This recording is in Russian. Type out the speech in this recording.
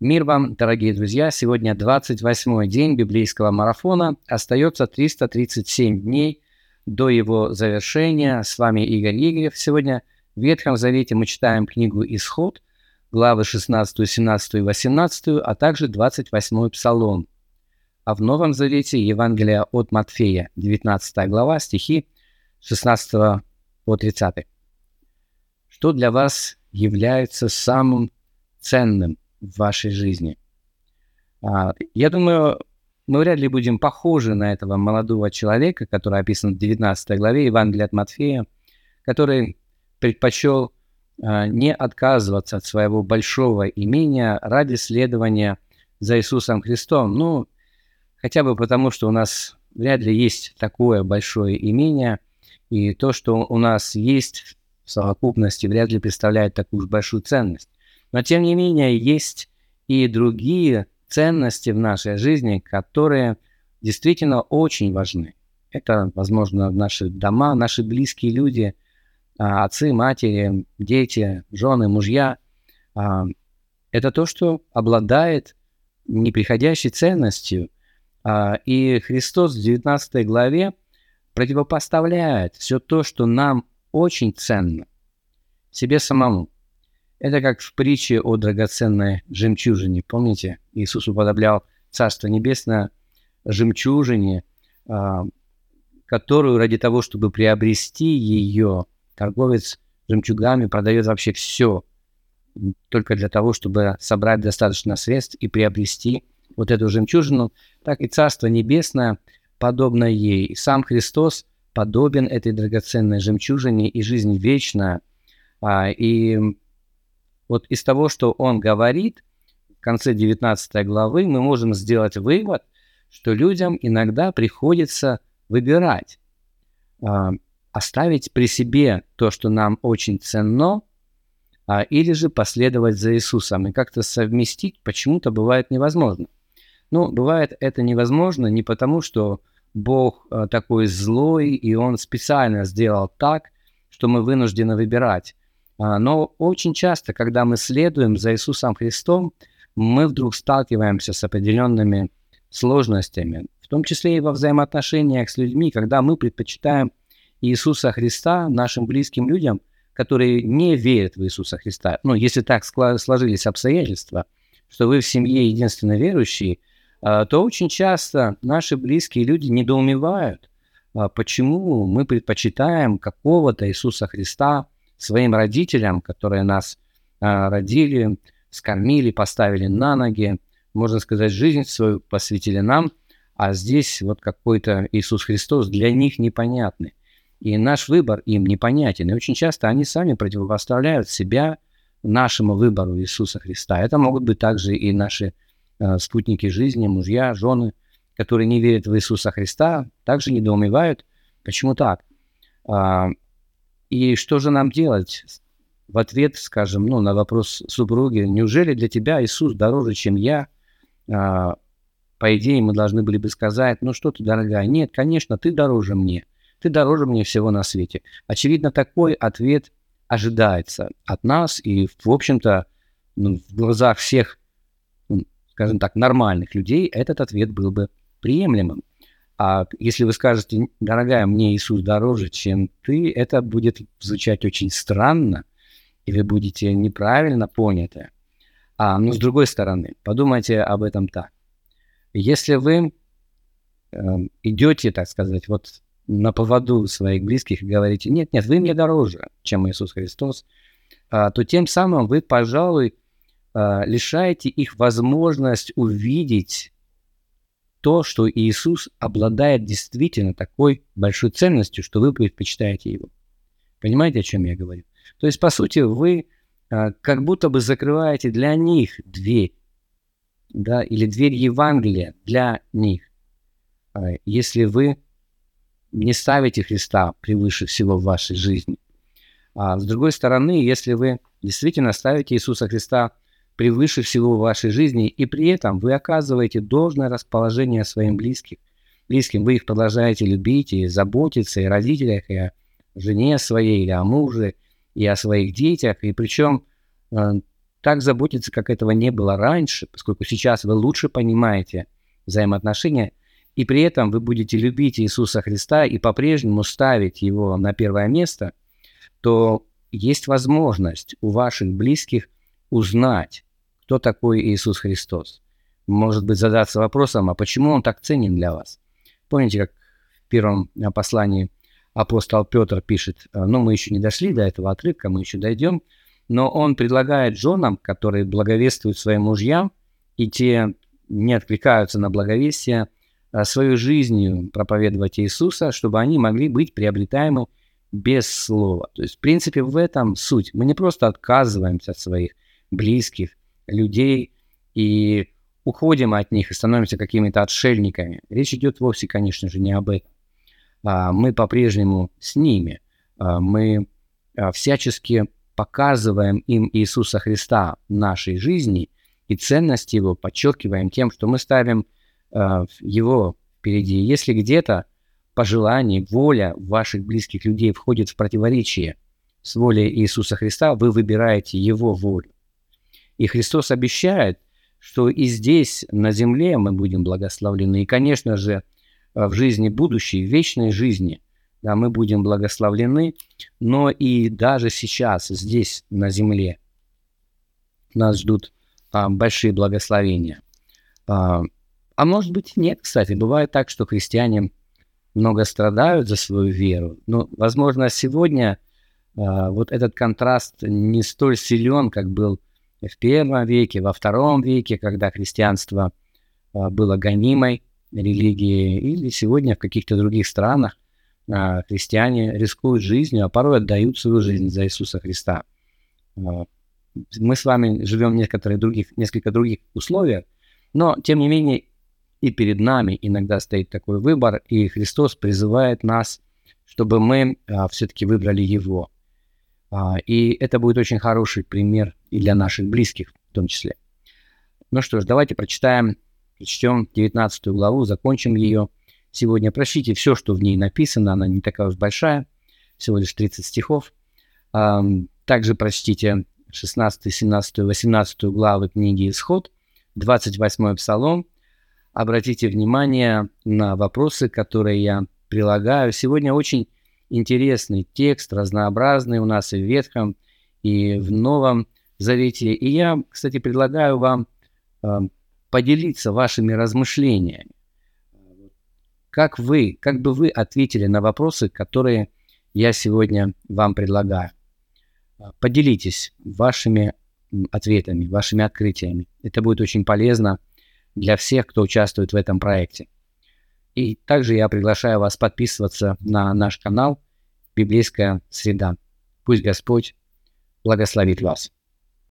Мир вам, дорогие друзья! Сегодня 28-й день библейского марафона. Остается 337 дней до его завершения. С вами Игорь Игорев. Сегодня в Ветхом Завете мы читаем книгу «Исход», главы 16, 17 и 18, а также 28 Псалом. А в Новом Завете Евангелие от Матфея, 19 глава, стихи 16 по 30. Что для вас является самым ценным – в вашей жизни. А, я думаю, мы вряд ли будем похожи на этого молодого человека, который описан в 19 главе Евангелия от Матфея, который предпочел а, не отказываться от своего большого имения ради следования за Иисусом Христом. Ну, хотя бы потому, что у нас вряд ли есть такое большое имение, и то, что у нас есть в совокупности, вряд ли представляет такую большую ценность. Но тем не менее есть и другие ценности в нашей жизни, которые действительно очень важны. Это, возможно, наши дома, наши близкие люди, а, отцы, матери, дети, жены, мужья. А, это то, что обладает неприходящей ценностью. А, и Христос в 19 главе противопоставляет все то, что нам очень ценно, себе самому. Это как в притче о драгоценной жемчужине. Помните, Иисус уподоблял Царство Небесное жемчужине, а, которую ради того, чтобы приобрести ее, торговец жемчугами продает вообще все, только для того, чтобы собрать достаточно средств и приобрести вот эту жемчужину, так и Царство Небесное подобно ей. И сам Христос подобен этой драгоценной жемчужине и жизнь вечная. А, и вот из того, что он говорит в конце 19 главы, мы можем сделать вывод, что людям иногда приходится выбирать, э, оставить при себе то, что нам очень ценно, э, или же последовать за Иисусом. И как-то совместить почему-то бывает невозможно. Ну, бывает это невозможно не потому, что Бог э, такой злой, и Он специально сделал так, что мы вынуждены выбирать. А, но очень часто, когда мы следуем за Иисусом Христом, мы вдруг сталкиваемся с определенными сложностями, в том числе и во взаимоотношениях с людьми, когда мы предпочитаем Иисуса Христа нашим близким людям, которые не верят в Иисуса Христа. Ну, если так сложились обстоятельства, что вы в семье единственно верующие, а, то очень часто наши близкие люди недоумевают, а, почему мы предпочитаем какого-то Иисуса Христа, своим родителям, которые нас а, родили, скормили, поставили на ноги, можно сказать, жизнь свою посвятили нам, а здесь вот какой-то Иисус Христос для них непонятный. И наш выбор им непонятен. И очень часто они сами противопоставляют себя нашему выбору Иисуса Христа. Это могут быть также и наши э, спутники жизни, мужья, жены, которые не верят в Иисуса Христа, также недоумевают, почему так. А, и что же нам делать? В ответ, скажем, ну, на вопрос супруги, неужели для тебя Иисус дороже, чем я? А, по идее, мы должны были бы сказать, ну что ты, дорогая, нет, конечно, ты дороже мне. Ты дороже мне всего на свете. Очевидно, такой ответ ожидается от нас, и, в общем-то, ну, в глазах всех, ну, скажем так, нормальных людей этот ответ был бы приемлемым. А если вы скажете, дорогая, мне Иисус дороже, чем ты, это будет звучать очень странно, и вы будете неправильно поняты. А, но с другой стороны, подумайте об этом так. Если вы э, идете, так сказать, вот на поводу своих близких и говорите, нет, нет, вы мне дороже, чем Иисус Христос, э, то тем самым вы, пожалуй, э, лишаете их возможность увидеть то, что Иисус обладает действительно такой большой ценностью, что вы предпочитаете его. Понимаете, о чем я говорю? То есть, по сути, вы а, как будто бы закрываете для них дверь, да, или дверь Евангелия для них, а, если вы не ставите Христа превыше всего в вашей жизни. А с другой стороны, если вы действительно ставите Иисуса Христа превыше всего в вашей жизни, и при этом вы оказываете должное расположение своим близким. близким. Вы их продолжаете любить и заботиться и о родителях, и о жене своей, или о муже, и о своих детях. И причем э, так заботиться, как этого не было раньше, поскольку сейчас вы лучше понимаете взаимоотношения, и при этом вы будете любить Иисуса Христа и по-прежнему ставить Его на первое место, то есть возможность у ваших близких узнать, кто такой Иисус Христос. Может быть, задаться вопросом, а почему Он так ценен для вас? Помните, как в первом послании апостол Петр пишет, ну, мы еще не дошли до этого отрывка, мы еще дойдем, но он предлагает женам, которые благовествуют своим мужьям, и те не откликаются на благовестие, а свою жизнью проповедовать Иисуса, чтобы они могли быть приобретаемы без слова. То есть, в принципе, в этом суть. Мы не просто отказываемся от своих близких, людей и уходим от них и становимся какими-то отшельниками. Речь идет вовсе, конечно же, не об этом. А, мы по-прежнему с ними. А, мы всячески показываем им Иисуса Христа в нашей жизни и ценность Его подчеркиваем тем, что мы ставим Его впереди. Если где-то пожелание, воля ваших близких людей входит в противоречие с волей Иисуса Христа, вы выбираете Его волю. И Христос обещает, что и здесь, на земле, мы будем благословлены. И, конечно же, в жизни будущей, в вечной жизни – да, мы будем благословлены, но и даже сейчас, здесь, на земле, нас ждут а, большие благословения. А, а может быть нет, кстати, бывает так, что христиане много страдают за свою веру. Но, возможно, сегодня а, вот этот контраст не столь силен, как был в первом веке, во втором веке, когда христианство а, было гонимой религией, или сегодня в каких-то других странах, а, христиане рискуют жизнью, а порой отдают свою жизнь за Иисуса Христа. А, мы с вами живем в некоторых других, несколько других условиях, но, тем не менее, и перед нами иногда стоит такой выбор, и Христос призывает нас, чтобы мы все-таки выбрали Его. А, и это будет очень хороший пример и для наших близких в том числе. Ну что ж, давайте прочитаем, прочтем 19 главу, закончим ее сегодня. Прочтите все, что в ней написано, она не такая уж большая, всего лишь 30 стихов. Также прочтите 16, 17, 18 главы книги «Исход», 28 псалом. Обратите внимание на вопросы, которые я прилагаю. Сегодня очень интересный текст, разнообразный у нас и в Ветхом, и в Новом Завете. И я, кстати, предлагаю вам э, поделиться вашими размышлениями. Как вы, как бы вы ответили на вопросы, которые я сегодня вам предлагаю? Поделитесь вашими ответами, вашими открытиями. Это будет очень полезно для всех, кто участвует в этом проекте. И также я приглашаю вас подписываться на наш канал «Библейская среда». Пусть Господь благословит вас.